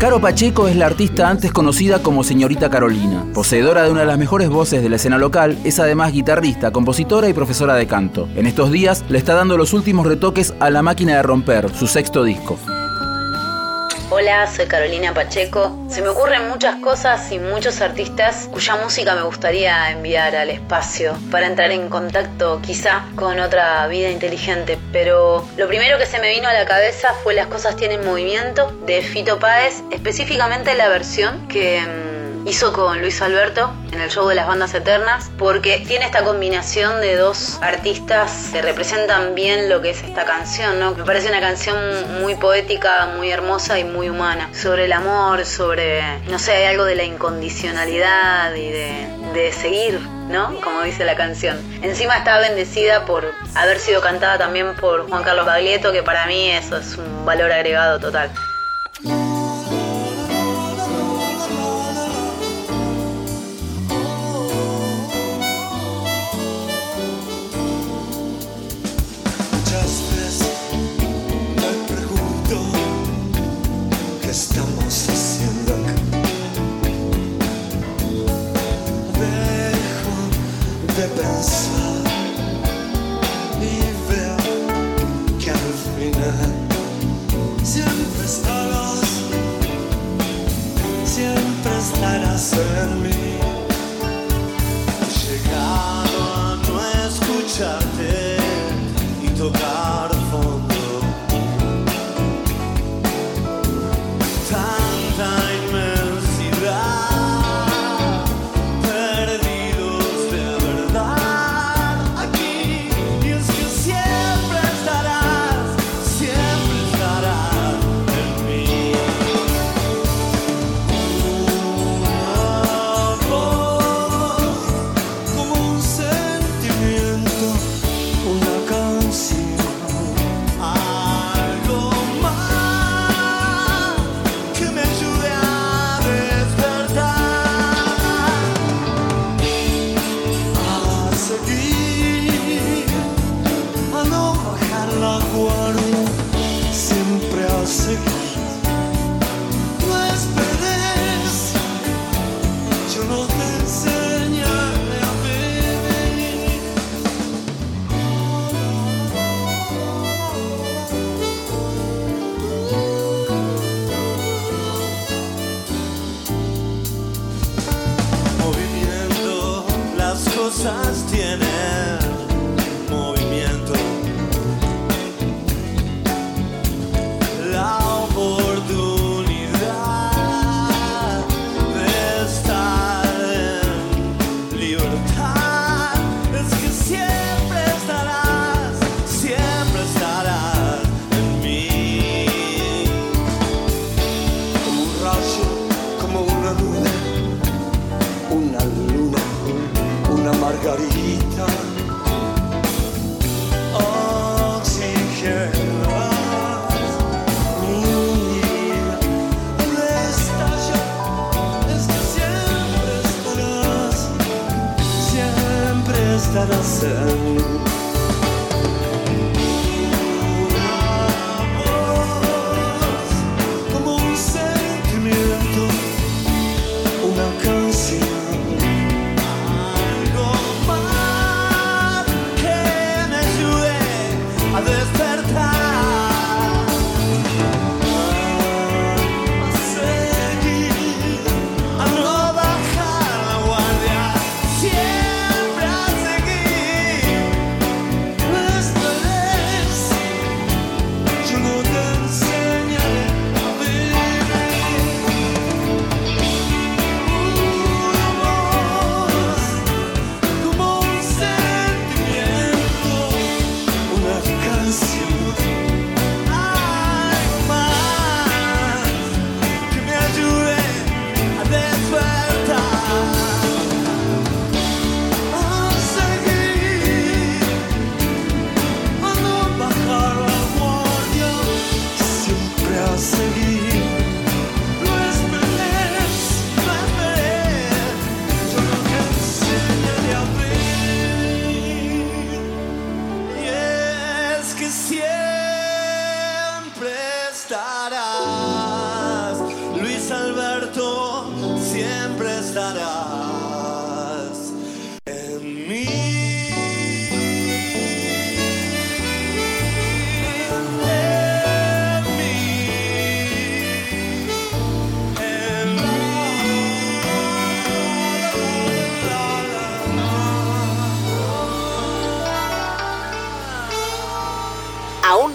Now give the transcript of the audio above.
Caro Pacheco es la artista antes conocida como Señorita Carolina. Poseedora de una de las mejores voces de la escena local, es además guitarrista, compositora y profesora de canto. En estos días le está dando los últimos retoques a La Máquina de Romper, su sexto disco. Hola, soy Carolina Pacheco. Se me ocurren muchas cosas y muchos artistas cuya música me gustaría enviar al espacio para entrar en contacto quizá con otra vida inteligente. Pero lo primero que se me vino a la cabeza fue Las cosas tienen movimiento de Fito Páez, específicamente la versión que mm, hizo con Luis Alberto en el show de las bandas eternas, porque tiene esta combinación de dos artistas que representan bien lo que es esta canción, ¿no? Me parece una canción muy poética, muy hermosa y muy humana, sobre el amor, sobre, no sé, hay algo de la incondicionalidad y de, de seguir, ¿no? Como dice la canción. Encima está bendecida por haber sido cantada también por Juan Carlos Baglietto, que para mí eso es un valor agregado total. estamos haciendo acá? Dejo de pensar y veo que al final siempre estarás, siempre estarás en mí. Llegado a no escucharte y tocar minute. cielo.